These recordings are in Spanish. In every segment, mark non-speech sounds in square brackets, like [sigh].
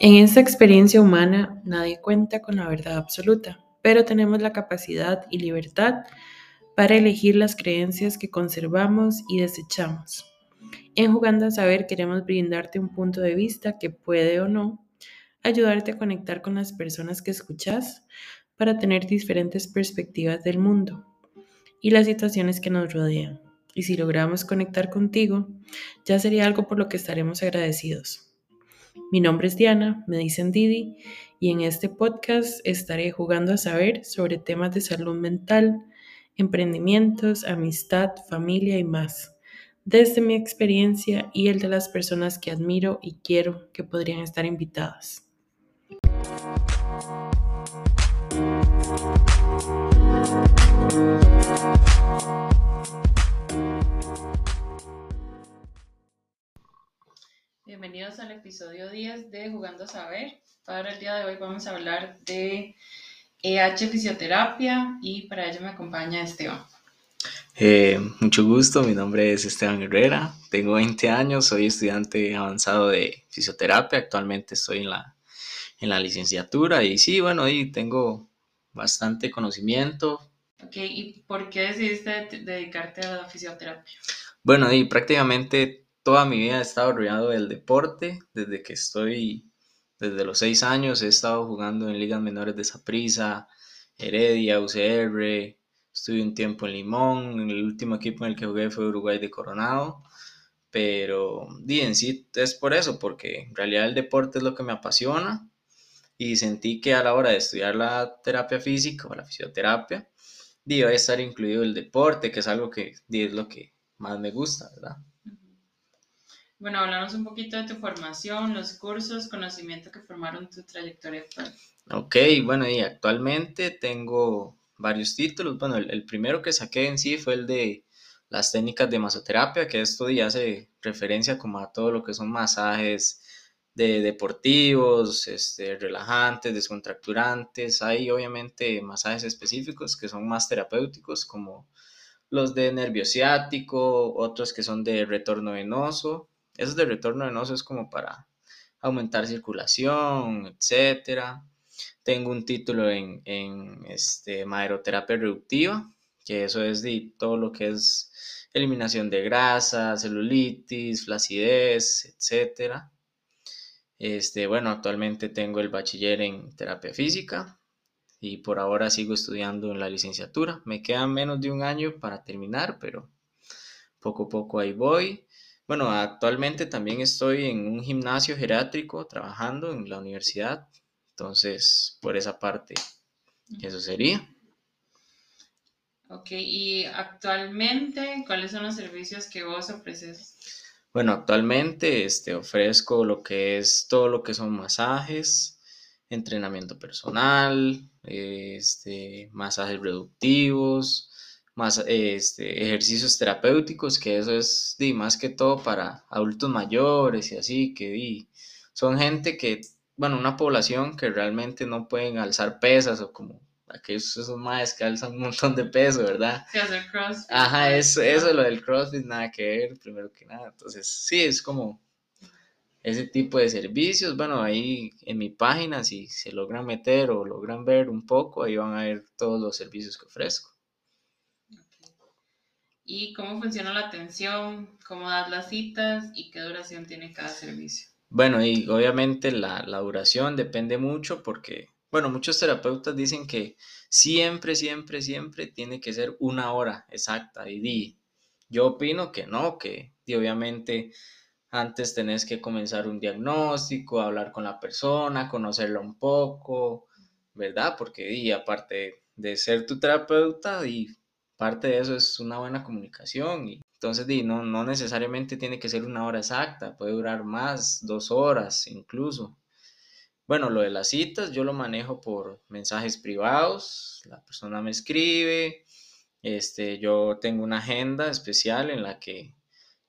En esta experiencia humana nadie cuenta con la verdad absoluta, pero tenemos la capacidad y libertad para elegir las creencias que conservamos y desechamos. En Jugando a Saber queremos brindarte un punto de vista que puede o no ayudarte a conectar con las personas que escuchas para tener diferentes perspectivas del mundo y las situaciones que nos rodean. Y si logramos conectar contigo, ya sería algo por lo que estaremos agradecidos. Mi nombre es Diana, me dicen Didi, y en este podcast estaré jugando a saber sobre temas de salud mental, emprendimientos, amistad, familia y más, desde mi experiencia y el de las personas que admiro y quiero que podrían estar invitadas. Bienvenidos al episodio 10 de Jugando a Saber. Para el día de hoy vamos a hablar de EH Fisioterapia y para ello me acompaña Esteban. Eh, mucho gusto, mi nombre es Esteban Herrera, tengo 20 años, soy estudiante avanzado de fisioterapia, actualmente estoy en la, en la licenciatura y sí, bueno, ahí tengo bastante conocimiento. Ok, ¿y por qué decidiste dedicarte a la fisioterapia? Bueno, y prácticamente toda mi vida he estado rodeado del deporte, desde que estoy, desde los seis años he estado jugando en ligas menores de Saprissa, Heredia, UCR, estuve un tiempo en Limón, el último equipo en el que jugué fue Uruguay de Coronado, pero di en sí es por eso, porque en realidad el deporte es lo que me apasiona y sentí que a la hora de estudiar la terapia física o la fisioterapia, a estar incluido el deporte, que es algo que es lo que más me gusta, ¿verdad? Bueno, hablamos un poquito de tu formación, los cursos, conocimiento que formaron tu trayectoria actual. Ok, bueno, y actualmente tengo varios títulos. Bueno, el, primero que saqué en sí fue el de las técnicas de masoterapia, que esto ya hace referencia como a todo lo que son masajes de deportivos, este, relajantes, descontracturantes. Hay obviamente masajes específicos que son más terapéuticos, como los de nervio ciático, otros que son de retorno venoso esos de retorno venoso es como para aumentar circulación, etcétera. Tengo un título en, este, maderoterapia reductiva, que eso es de todo lo que es eliminación de grasa, celulitis, flacidez, etcétera. Este, bueno, actualmente tengo el bachiller en terapia física y por ahora sigo estudiando en la licenciatura. Me queda menos de un año para terminar, pero poco a poco ahí voy. Bueno, actualmente también estoy en un gimnasio geriátrico trabajando en la universidad, entonces por esa parte eso sería. Ok, y actualmente, ¿cuáles son los servicios que vos ofreces? Bueno, actualmente este, ofrezco lo que es todo lo que son masajes, entrenamiento personal, este, masajes reductivos, más este, ejercicios terapéuticos, que eso es más que todo para adultos mayores y así, que son gente que, bueno, una población que realmente no pueden alzar pesas o como aquellos esos más que alzan un montón de peso, ¿verdad? Sí, hacer crossfit. Ajá, eso, eso, lo del crossfit, nada que ver, primero que nada. Entonces, sí, es como ese tipo de servicios. Bueno, ahí en mi página, si se logran meter o logran ver un poco, ahí van a ver todos los servicios que ofrezco y cómo funciona la atención, cómo das las citas y qué duración tiene cada servicio. Bueno, y obviamente la, duración depende mucho porque, bueno, muchos terapeutas dicen que siempre, siempre, siempre tiene que ser una hora exacta. Y yo opino que no, que obviamente antes tenés que comenzar un diagnóstico, hablar con la persona, conocerla un poco, ¿verdad? Porque di, aparte de ser tu terapeuta, y parte de eso es una buena comunicación y entonces no, no necesariamente tiene que ser una hora exacta, puede durar más, dos horas incluso. Bueno, lo de las citas yo lo manejo por mensajes privados, la persona me escribe, este, yo tengo una agenda especial en la que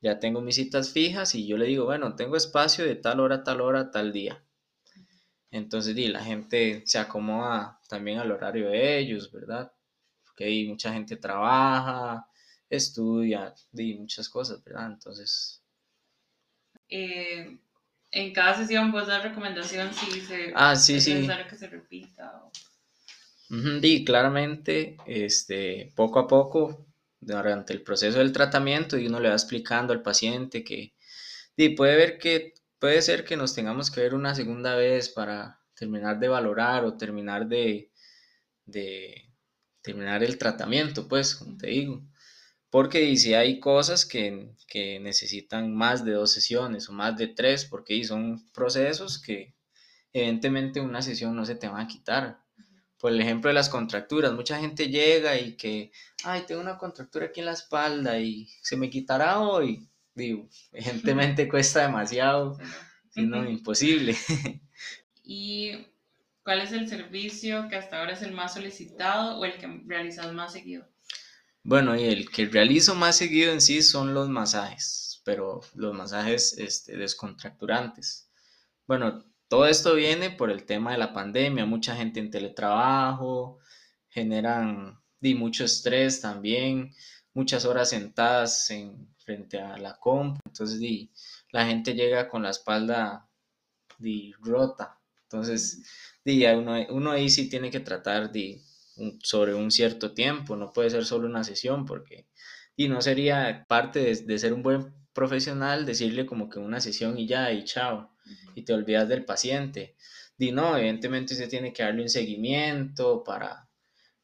ya tengo mis citas fijas y yo le digo, bueno, tengo espacio de tal hora, tal hora, tal día. Entonces, di, la gente se acomoda también al horario de ellos, ¿verdad? Mucha gente trabaja, estudia y muchas cosas, ¿verdad? Entonces... Eh, en cada sesión vos das recomendación si se, ah, sí, es sí. necesario que se repita. O... Y claramente, este, poco a poco, durante el proceso del tratamiento, y uno le va explicando al paciente que y puede ver que puede ser que nos tengamos que ver una segunda vez para terminar de valorar o terminar de, de terminar el tratamiento, pues, como te digo. Porque si hay cosas que, que, necesitan más de dos sesiones o más de tres, porque son procesos que evidentemente una sesión no se te va a quitar. Por el ejemplo de las contracturas, mucha gente llega y que, ay, tengo una contractura aquí en la espalda y se me quitará hoy. Digo, [laughs] evidentemente cuesta demasiado, sino imposible. [laughs] ¿Y cuál es el servicio que hasta ahora es el más solicitado o el que realizas más seguido? Bueno, y el que realizo más seguido en sí son los masajes, pero los masajes este, descontracturantes. Bueno, todo esto viene por el tema de la pandemia, mucha gente en teletrabajo, generan di, mucho estrés también, muchas horas sentadas en, frente a la comp, entonces di, la gente llega con la espalda di, rota, entonces di, uno, uno ahí sí tiene que tratar de sobre un cierto tiempo, no puede ser solo una sesión porque y no sería parte de, ser un buen profesional decirle como que una sesión y ya y chao y te olvidas del paciente. Y no, evidentemente usted tiene que darle un seguimiento para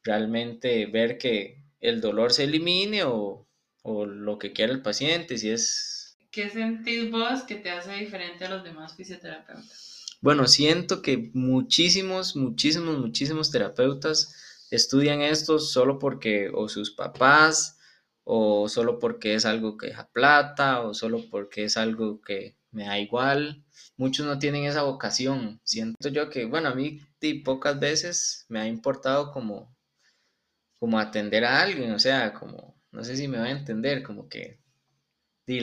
realmente ver que el dolor se elimine o, o lo que quiera el paciente, si es... ¿Qué sentís vos que te hace diferente a los demás fisioterapeutas? Bueno, siento que muchísimos, muchísimos, muchísimos terapeutas estudian esto solo porque o sus papás o solo porque es algo que deja plata o solo porque es algo que me da igual. Muchos no tienen esa vocación. Siento yo que, bueno, a mí pocas veces me ha importado como, como atender a alguien, o sea, como, no sé si me va a entender, como que, di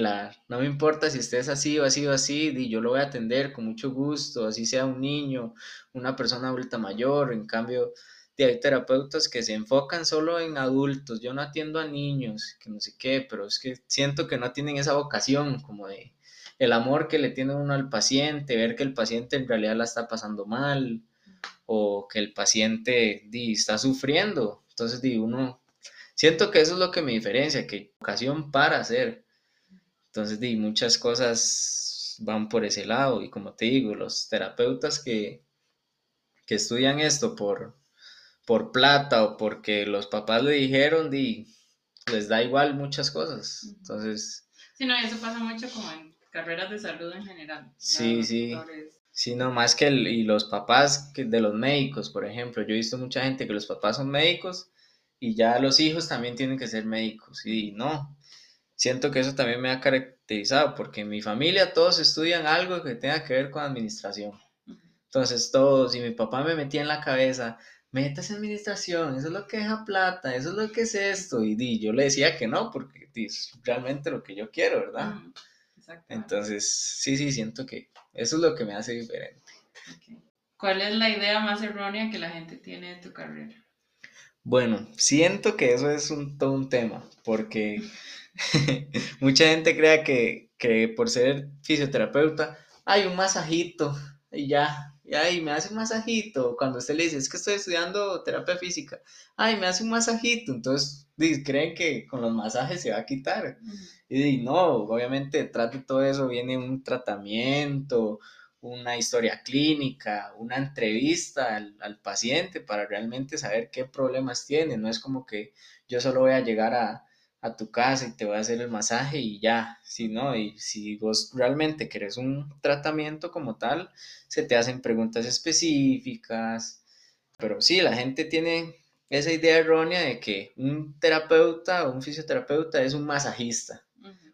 no me importa si estés así o así o así, di, yo lo voy a atender con mucho gusto, así sea un niño, una persona adulta mayor, en cambio, hay terapeutas que se enfocan solo en adultos, yo no atiendo a niños, que no sé qué, pero es que siento que no tienen esa vocación como de el amor que le tiene uno al paciente, ver que el paciente en realidad la está pasando mal o que el paciente di, está sufriendo. Entonces, di, uno, siento que eso es lo que me diferencia, que vocación para hacer. Entonces, di, muchas cosas van por ese lado y como te digo, los terapeutas que, que estudian esto por, por plata o porque los papás le dijeron, di, les da igual muchas cosas. Entonces... Sí, no, eso pasa mucho como en carreras de salud en general. Sí, sí. Sí, no, más que el, y los papás que de los médicos, por ejemplo. Yo he visto mucha gente que los papás son médicos y ya los hijos también tienen que ser médicos. Y no, siento que eso también me ha caracterizado porque en mi familia todos estudian algo que tenga que ver con administración. Entonces todos, y mi papá me metía en la cabeza, metas en administración, eso es lo que deja plata, eso es lo que es esto. Y, di, yo le decía que no, porque es realmente lo que yo quiero, ¿verdad? Entonces, sí, sí, siento que eso es lo que me hace diferente. ¿Cuál es la idea más errónea que la gente tiene de tu carrera? Bueno, siento que eso es un, todo un tema, porque [laughs] mucha gente crea que, que por ser fisioterapeuta hay un masajito y ya, ay, me hace un masajito. Cuando usted le dice, es que estoy estudiando terapia física, ay, me hace un masajito. Entonces, creen que con los masajes se va a quitar. Y no, obviamente detrás de todo eso viene un tratamiento, una historia clínica, una entrevista al, al, paciente para realmente saber qué problemas tiene. No es como que yo solo voy a llegar a, a tu casa y te voy a hacer el masaje y ya, si no, y si vos realmente querés un tratamiento como tal, se te hacen preguntas específicas, pero sí, la gente tiene esa idea errónea de que un terapeuta o un fisioterapeuta es un masajista,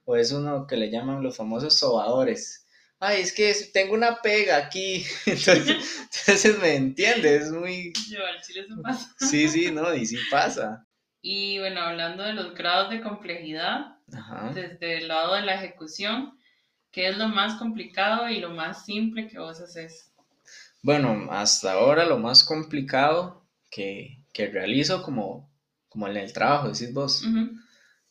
o es uno que le llaman los famosos sobadores. Ay, es que tengo una pega aquí, [laughs] [laughs] entonces, me entiende, es muy... Yo, al chile se pasa. Sí, sí, no, y sí pasa. Y bueno, hablando de los grados de complejidad, desde el lado de la ejecución, ¿qué es lo más complicado y lo más simple que vos haces? Bueno, hasta ahora lo más complicado que, que realizo como, como en el trabajo, decís vos.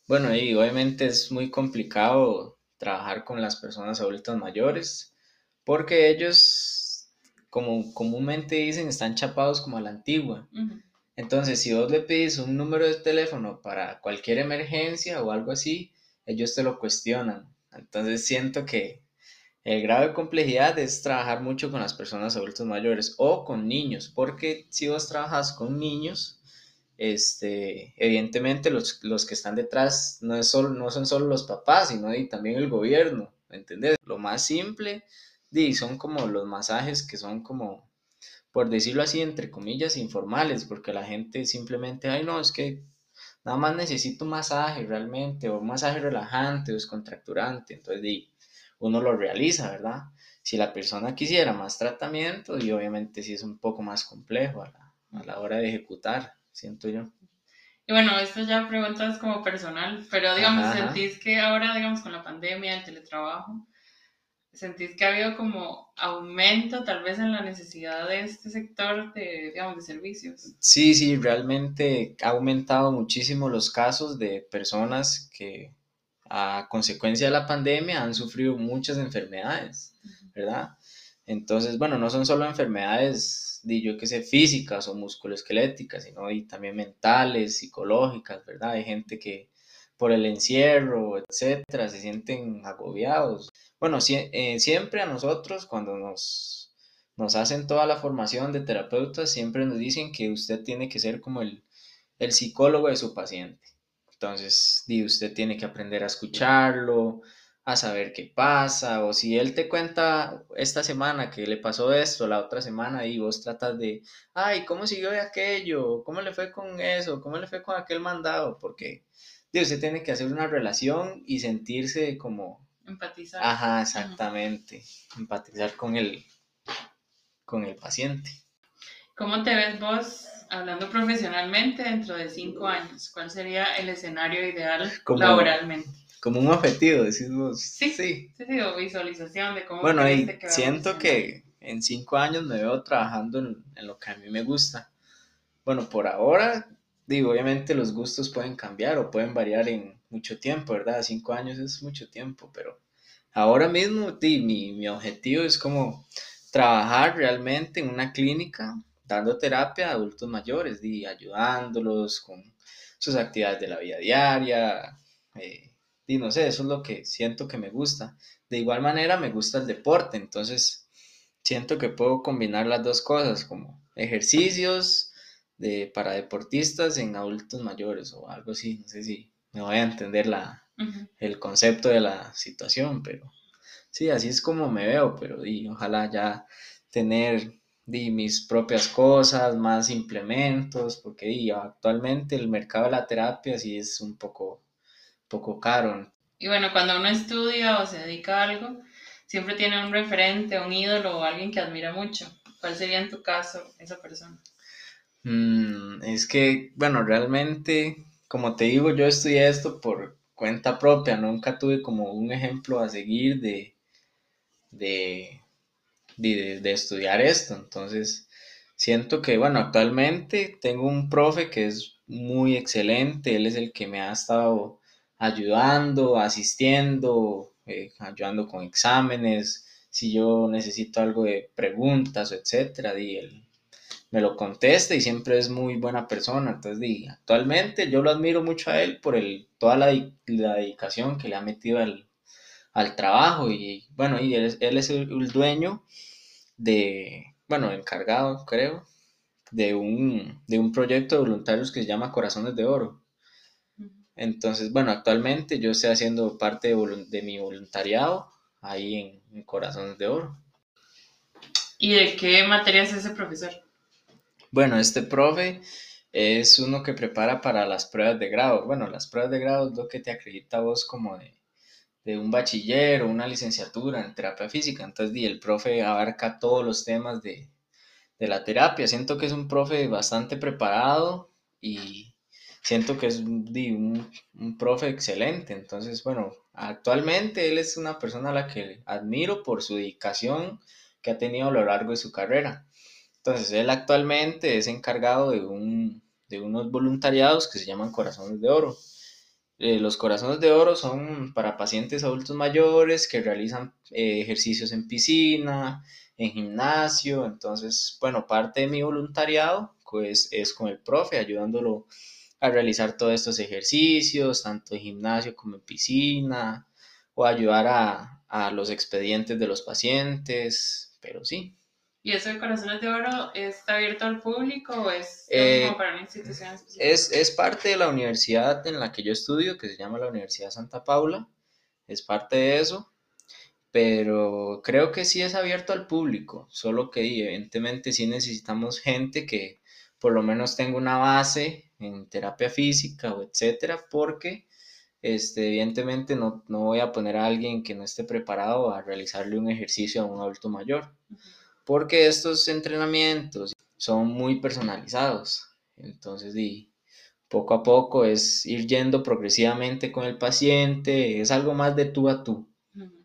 Bueno, y obviamente es muy complicado trabajar con las personas adultas mayores porque ellos, como comúnmente dicen, están chapados como a la antigua. Entonces, si vos le pides un número de teléfono para cualquier emergencia o algo así, ellos te lo cuestionan. Entonces, siento que el grado de complejidad es trabajar mucho con las personas adultos mayores o con niños, porque si vos trabajas con niños, este, evidentemente los, los que están detrás no, es solo, no son solo los papás, sino y también el gobierno, ¿me entendés? Lo más simple, y son como los masajes que son como, por decirlo así, entre comillas, informales, porque la gente simplemente, ay no, es que nada más necesito un masaje realmente, o un masaje relajante o descontracturante, entonces di, uno lo realiza, ¿verdad? Si la persona quisiera más tratamiento, y obviamente sí es un poco más complejo a la, a la hora de ejecutar siento yo. Y bueno, esto ya preguntas como personal, pero digamos, ¿sentís que ahora, digamos, con la pandemia, el teletrabajo, sentís que ha habido como aumento tal vez en la necesidad de este sector de, digamos, de servicios? Sí, sí, realmente ha aumentado muchísimo los casos de personas que a consecuencia de la pandemia han sufrido muchas enfermedades, ¿verdad? Entonces, bueno, no son solo enfermedades di yo que sé, físicas o musculoesqueléticas, sino y también mentales, psicológicas, ¿verdad? Hay gente que por el encierro, etcétera, se sienten agobiados. Bueno, eh, siempre a nosotros cuando nos, nos hacen toda la formación de terapeutas, siempre nos dicen que usted tiene que ser como el, el psicólogo de su paciente. Entonces, di, usted tiene que aprender a escucharlo, a saber qué pasa, o si él te cuenta esta semana que le pasó esto, la otra semana, y vos tratas de, ay, ¿cómo siguió aquello? ¿Cómo le fue con eso? ¿Cómo le fue con aquel mandado? Porque usted tiene que hacer una relación y sentirse como... Empatizar. Ajá, exactamente. Empatizar con el, con el paciente. ¿Cómo te ves vos hablando profesionalmente dentro de cinco años? ¿Cuál sería el escenario ideal laboralmente? como un objetivo, decimos. Sí, sí, sí, sí, visualización de cómo. Bueno, y siento que en cinco años me veo trabajando en, en, lo que a mí me gusta. Bueno, por ahora, digo, obviamente los gustos pueden cambiar o pueden variar en mucho tiempo, ¿verdad? Cinco años es mucho tiempo, pero ahora mismo, di, mi, mi objetivo es como trabajar realmente en una clínica dando terapia a adultos mayores, di, ayudándolos con sus actividades de la vida diaria, eh, y no sé, eso es lo que siento que me gusta. De igual manera me gusta el deporte, entonces siento que puedo combinar las dos cosas, como ejercicios de, para deportistas en adultos mayores o algo así. No sé si me voy a entender la, el concepto de la situación, pero sí, así es como me veo, pero y, ojalá ya tener mis propias cosas, más implementos, porque actualmente el mercado de la terapia sí es un poco poco caro. Y bueno, cuando uno estudia o se dedica a algo, siempre tiene un referente, un ídolo o alguien que admira mucho. ¿Cuál sería en tu caso esa persona? Mm, es que, bueno, realmente, como te digo, yo estudié esto por cuenta propia, nunca tuve como un ejemplo a seguir de, de, de, estudiar esto. Entonces, siento que, bueno, actualmente tengo un profe que es muy excelente, él es el que me ha estado ayudando, asistiendo, eh, ayudando con exámenes, si yo necesito algo de preguntas, etcétera, y él me lo contesta y siempre es muy buena persona. Entonces, di, actualmente yo lo admiro mucho a él por el, toda la, dedicación que le ha metido al, trabajo y bueno, y él, es el, el, dueño de, bueno, encargado, creo, de un, de un proyecto de voluntarios que se llama Corazones de Oro. Entonces, bueno, actualmente yo estoy haciendo parte de, mi voluntariado ahí en, Corazones de Oro. ¿Y de qué materia es ese profesor? Bueno, este profe es uno que prepara para las pruebas de grado. Bueno, las pruebas de grado es lo que te acredita vos como de, un bachiller o una licenciatura en terapia física. Entonces, y el profe abarca todos los temas de, de la terapia. Siento que es un profe bastante preparado y, siento que es un, un, profe excelente. Entonces, bueno, actualmente él es una persona a la que admiro por su dedicación que ha tenido a lo largo de su carrera. Entonces, él actualmente es encargado de, un, de unos voluntariados que se llaman Corazones de Oro. Eh, los corazones de oro son para pacientes adultos mayores que realizan eh, ejercicios en piscina, en gimnasio. Entonces, bueno, parte de mi voluntariado pues es con el profe, ayudándolo a realizar todos estos ejercicios, tanto en gimnasio como en piscina, o ayudar a, a los expedientes de los pacientes, pero sí. ¿Y eso de Corazones de Oro está abierto al público o es eh, para una institución específica? Es, es parte de la universidad en la que yo estudio, que se llama la Universidad Santa Paula, es parte de eso, pero creo que sí es abierto al público, solo que evidentemente sí necesitamos gente que por lo menos tenga una base en terapia física o etcétera, porque este, evidentemente no, no, voy a poner a alguien que no esté preparado a realizarle un ejercicio a un adulto mayor, porque estos entrenamientos son muy personalizados. Entonces, y poco a poco es ir yendo progresivamente con el paciente, es algo más de tú a tú.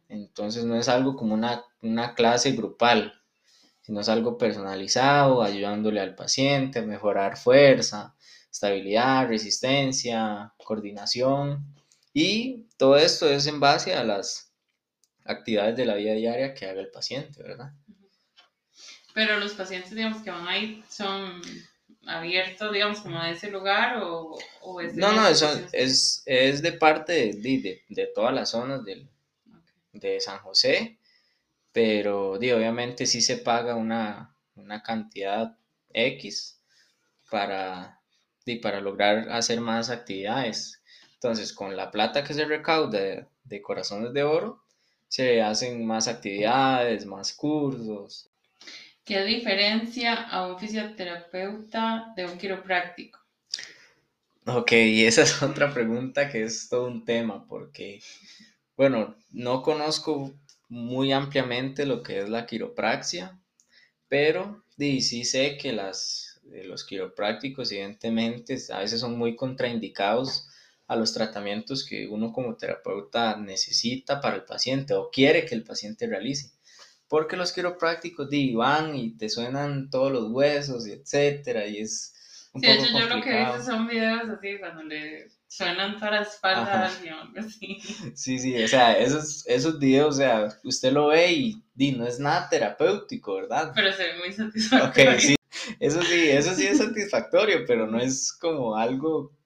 Entonces, no es algo como una, una clase grupal, sino es algo personalizado, ayudándole al paciente a mejorar fuerza, estabilidad, resistencia, coordinación y todo esto es en base a las actividades de la vida diaria que haga el paciente, ¿verdad? Pero los pacientes, digamos, que van ahí son abiertos, digamos, como a ese lugar o, es No, no, eso es, es, de parte de, de, de todas las zonas del, de San José, pero di, obviamente sí se paga una, una cantidad X para, di, para lograr hacer más actividades. Entonces, con la plata que se recauda de, Corazones de Oro, se hacen más actividades, más cursos. ¿Qué diferencia a un fisioterapeuta de un quiropráctico? Ok, y esa es otra pregunta que es todo un tema, porque, bueno, no conozco muy ampliamente lo que es la quiropraxia, pero sí sé que las, los quiroprácticos, evidentemente, a veces son muy contraindicados a los tratamientos que uno como terapeuta necesita para el paciente o quiere que el paciente realice. Porque los quiroprácticos di, van y te suenan todos los huesos y etcétera, y es un sí, poco yo lo que he visto son videos así cuando le suenan para la espalda así. [laughs] Sí, sí, o sea, esos, esos videos, o sea, usted lo ve y di, no es nada terapéutico, ¿verdad? Pero se ve muy satisfactorio. Ok, [laughs] sí, eso sí, eso sí es satisfactorio, pero no es como algo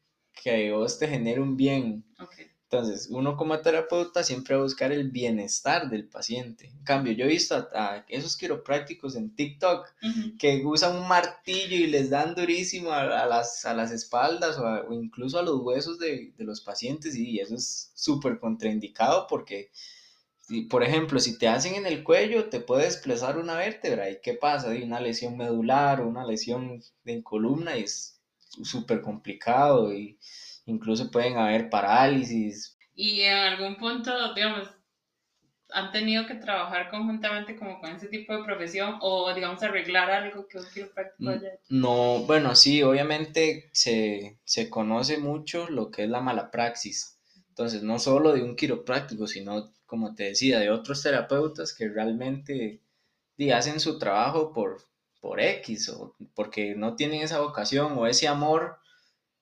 que vos te genere un bien. Entonces, uno como terapeuta siempre va a buscar el bienestar del paciente. En cambio, yo he visto a, esos quiroprácticos en TikTok que usan un martillo y les dan durísimo a, las, a las, espaldas o, incluso a los huesos de, de los pacientes y eso es súper contraindicado porque, por ejemplo, si te hacen en el cuello, te puede desplazar una vértebra y ¿qué pasa? Hay una lesión medular o una lesión en columna y es súper complicado y incluso pueden haber parálisis. Y en algún punto, digamos, han tenido que trabajar conjuntamente como con ese tipo de profesión o, digamos, arreglar algo que un quiropráctico haya hecho? No, bueno, sí, obviamente se, se conoce mucho lo que es la mala praxis. Entonces, no solo de un quiropráctico, sino, como te decía, de otros terapeutas que realmente hacen su trabajo por, por X o porque no tienen esa vocación o ese amor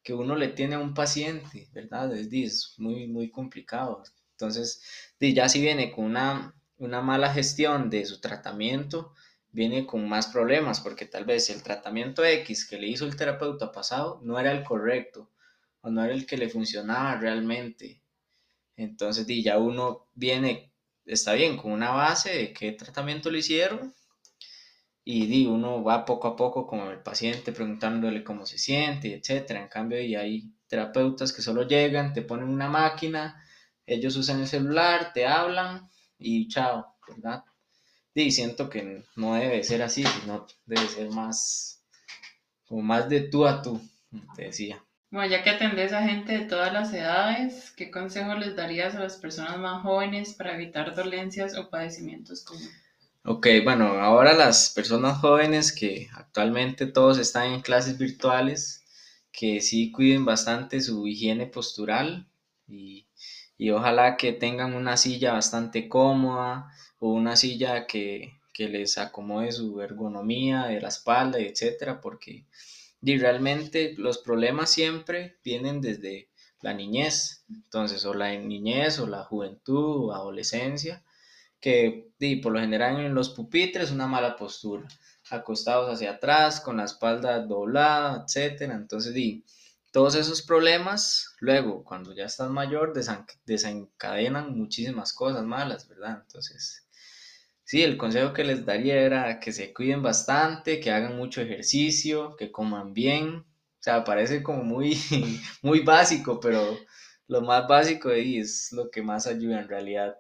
que uno le tiene a un paciente, ¿verdad? Es, muy, muy complicado. Entonces, ya si viene con una, una mala gestión de su tratamiento, viene con más problemas, porque tal vez el tratamiento X que le hizo el terapeuta pasado no era el correcto o no era el que le funcionaba realmente. Entonces, ya uno viene, está bien, con una base de qué tratamiento le hicieron, y di, uno va poco a poco con el paciente preguntándole cómo se siente, etcétera. En cambio, y hay terapeutas que solo llegan, te ponen una máquina, ellos usan el celular, te hablan y chao, ¿verdad? Y siento que no debe ser así, sino debe ser más, como más de tú a tú, te decía. Bueno, ya que atendés a gente de todas las edades, ¿qué consejo les darías a las personas más jóvenes para evitar dolencias o padecimientos comunes? Ok, bueno, ahora las personas jóvenes que actualmente todos están en clases virtuales, que sí cuiden bastante su higiene postural y, ojalá que tengan una silla bastante cómoda o una silla que, les acomode su ergonomía de la espalda, etcétera, porque realmente los problemas siempre vienen desde la niñez. Entonces, o la niñez o la juventud o adolescencia, que por lo general en los pupitres una mala postura, acostados hacia atrás, con la espalda doblada, etcétera. Entonces, di, todos esos problemas, luego, cuando ya estás mayor, desencadenan muchísimas cosas malas, ¿verdad? Entonces, sí, el consejo que les daría era que se cuiden bastante, que hagan mucho ejercicio, que coman bien. O sea, parece como muy, [laughs] muy básico, pero lo más básico es lo que más ayuda en realidad.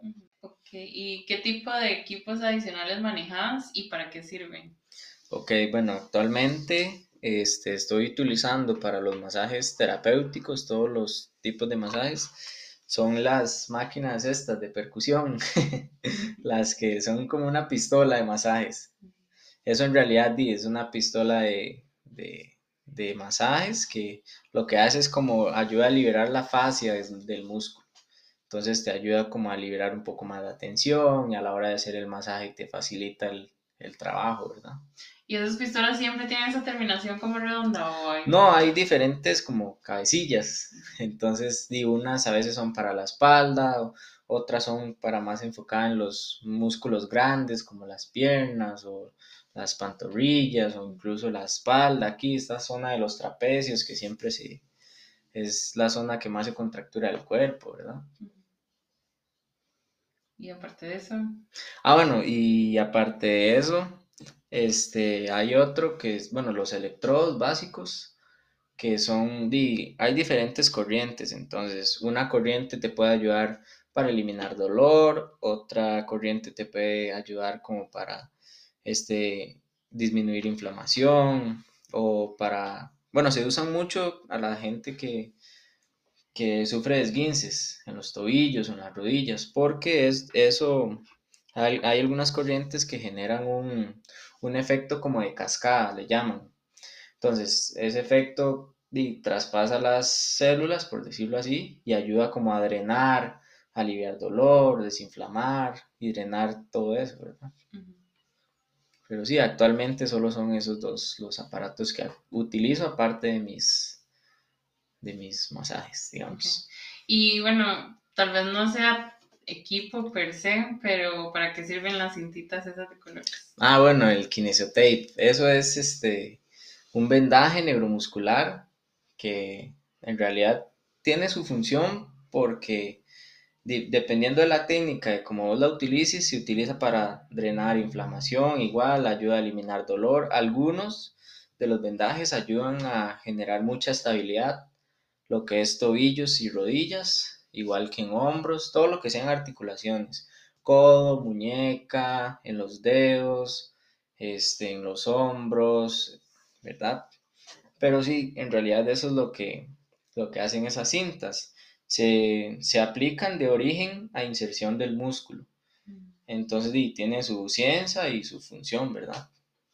¿Y qué tipo de equipos adicionales manejas y para qué sirven? Ok, bueno, actualmente este, estoy utilizando para los masajes terapéuticos, todos los tipos de masajes, son las máquinas estas de percusión, [laughs] las que son como una pistola de masajes. Eso en realidad es una pistola de, de, masajes que lo que hace es como ayuda a liberar la fascia del, músculo. Entonces te ayuda como a liberar un poco más la tensión y a la hora de hacer el masaje te facilita el, el trabajo, ¿verdad? ¿Y esas pistolas siempre tienen esa terminación como redonda o hay... No, hay diferentes como cabecillas. [laughs] Entonces, di unas a veces son para la espalda, otras son para más enfocada en los músculos grandes como las piernas o las pantorrillas o incluso la espalda. Aquí esta zona de los trapecios que siempre se es la zona que más se contractura el cuerpo, ¿verdad? Y aparte de eso. Ah, bueno, y aparte de eso, este, hay otro que es, bueno, los electrodos básicos, que son, hay diferentes corrientes, entonces una corriente te puede ayudar para eliminar dolor, otra corriente te puede ayudar como para, este, disminuir inflamación o para, bueno, se usan mucho a la gente que, que sufre de esguinces en los tobillos en las rodillas, porque es, eso, hay, hay algunas corrientes que generan un, un efecto como de cascada, le llaman. Entonces, ese efecto traspasa las células, por decirlo así, y ayuda como a drenar, aliviar dolor, desinflamar y drenar todo eso, ¿verdad? Pero sí, actualmente solo son esos dos los aparatos que utilizo aparte de mis, de mis masajes, digamos. Y bueno, tal vez no sea equipo per se, pero ¿para qué sirven las cintitas esas de colores? Ah, bueno, el kinesiotape. Eso es este un vendaje neuromuscular que en realidad tiene su función porque dependiendo de la técnica de cómo vos la utilices, se utiliza para drenar inflamación, igual ayuda a eliminar dolor. Algunos de los vendajes ayudan a generar mucha estabilidad, lo que es tobillos y rodillas, igual que en hombros, todo lo que sean articulaciones, codo, muñeca, en los dedos, este, en los hombros, ¿verdad? Pero sí, en realidad eso es lo que, lo que hacen esas cintas. Se, aplican de origen a inserción del músculo. Mm. Entonces, sí, tiene su ciencia y su función, ¿verdad?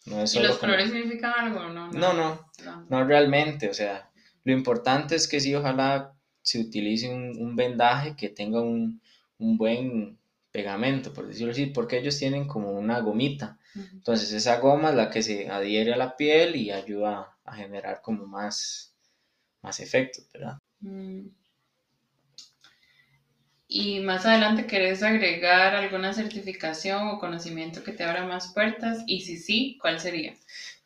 No es ¿Y los colores significan algo? No no, no, no, no, realmente. O sea, lo importante es que sí, ojalá se utilice un, vendaje que tenga un, buen pegamento, por decirlo así, porque ellos tienen como una gomita. Entonces esa goma es la que se adhiere a la piel y ayuda a generar como más, más efectos, ¿verdad? Mm. Y más adelante querés agregar alguna certificación o conocimiento que te abra más puertas y si sí, ¿cuál sería?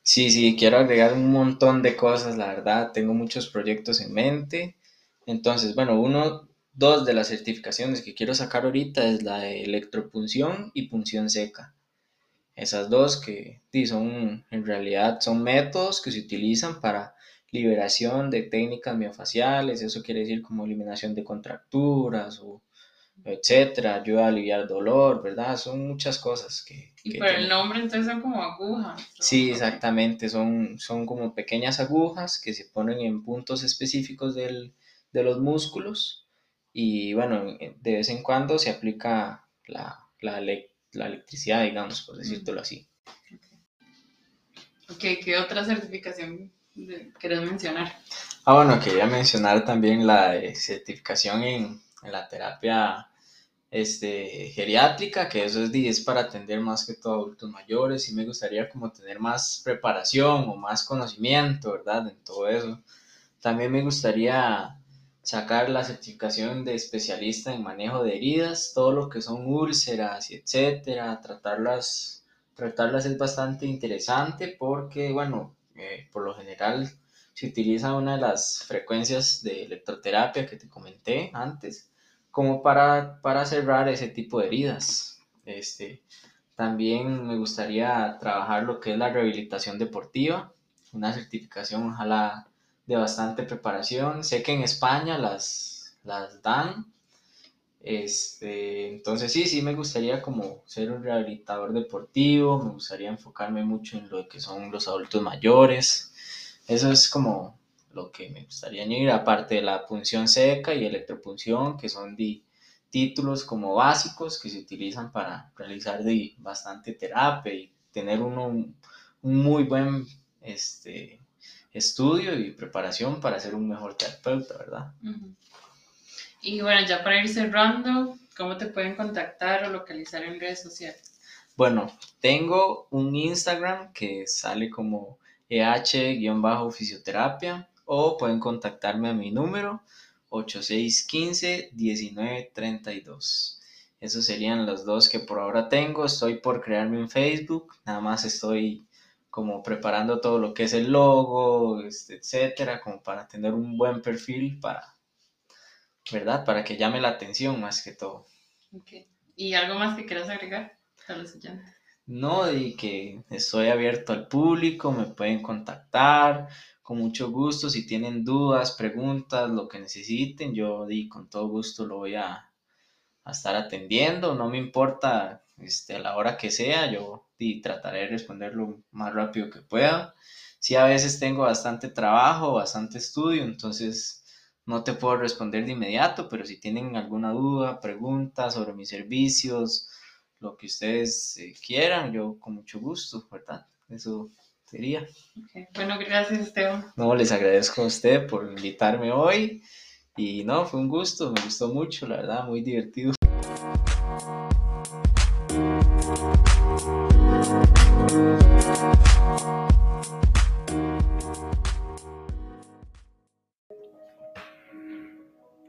Sí, sí, quiero agregar un montón de cosas, la verdad, tengo muchos proyectos en mente entonces, bueno, uno, dos de las certificaciones que quiero sacar ahorita es la de electropunción y punción seca. Esas dos que son, en realidad, son métodos que se utilizan para liberación de técnicas miofaciales, eso quiere decir como eliminación de contracturas etcétera, ayuda a aliviar dolor, ¿verdad? Son muchas cosas que... Y por el nombre entonces son como agujas. Sí, exactamente, son, son como pequeñas agujas que se ponen en puntos específicos del, de los músculos y bueno, de vez en cuando se aplica la, la, electricidad, digamos, por decirlo así. Ok, ¿qué otra certificación querés mencionar? Ah, bueno, quería mencionar también la certificación en, en, la terapia este, geriátrica, que eso es, es para atender más que todo adultos mayores y me gustaría como tener más preparación o más conocimiento, ¿verdad? En todo eso. También me gustaría sacar la certificación de especialista en manejo de heridas, todo lo que son úlceras y etcétera, tratarlas, tratarlas es bastante interesante porque, bueno, eh, por lo general se utiliza una de las frecuencias de electroterapia que te comenté antes, como para, para cerrar ese tipo de heridas. Este, también me gustaría trabajar lo que es la rehabilitación deportiva, una certificación ojalá de bastante preparación. Sé que en España las, las dan. Este, entonces sí, sí me gustaría como ser un rehabilitador deportivo, me gustaría enfocarme mucho en lo que son los adultos mayores. Eso es como lo que me gustaría añadir, aparte de la punción seca y electropunción, que son de títulos como básicos que se utilizan para realizar de bastante terapia y tener uno un, muy buen este, estudio y preparación para ser un mejor terapeuta, ¿verdad? Y bueno, ya para ir cerrando, ¿cómo te pueden contactar o localizar en redes sociales? Bueno, tengo un Instagram que sale como EH-fisioterapia o pueden contactarme a mi número 8615-1932. Esos serían los dos que por ahora tengo. Estoy por crearme un Facebook. Nada más estoy como preparando todo lo que es el logo, este, etcétera, como para tener un buen perfil para, ¿verdad? Para que llame la atención más que todo. ¿Y algo más que quieras agregar a los No, y que estoy abierto al público, me pueden contactar con mucho gusto si tienen dudas, preguntas, lo que necesiten, yo di con todo gusto lo voy a, a estar atendiendo, no me importa este, a la hora que sea, yo y trataré de responder lo más rápido que pueda. Si a veces tengo bastante trabajo, bastante estudio, entonces no te puedo responder de inmediato, pero si tienen alguna duda, pregunta sobre mis servicios, lo que ustedes eh, quieran, yo con mucho gusto, ¿verdad? Eso sería. Bueno, gracias Esteban. No, les agradezco a usted por invitarme hoy y no, fue un gusto, me gustó mucho, la verdad, muy divertido.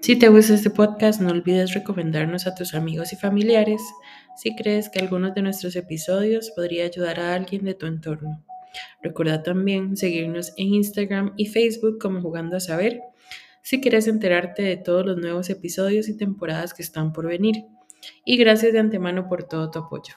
Si te gusta este podcast, no olvides recomendarnos a tus amigos y familiares si crees que algunos de nuestros episodios podría ayudar a alguien de tu entorno. Recuerda también seguirnos en Instagram y Facebook como Jugando a Saber si quieres enterarte de todos los nuevos episodios y temporadas que están por venir. Y gracias de antemano por todo tu apoyo.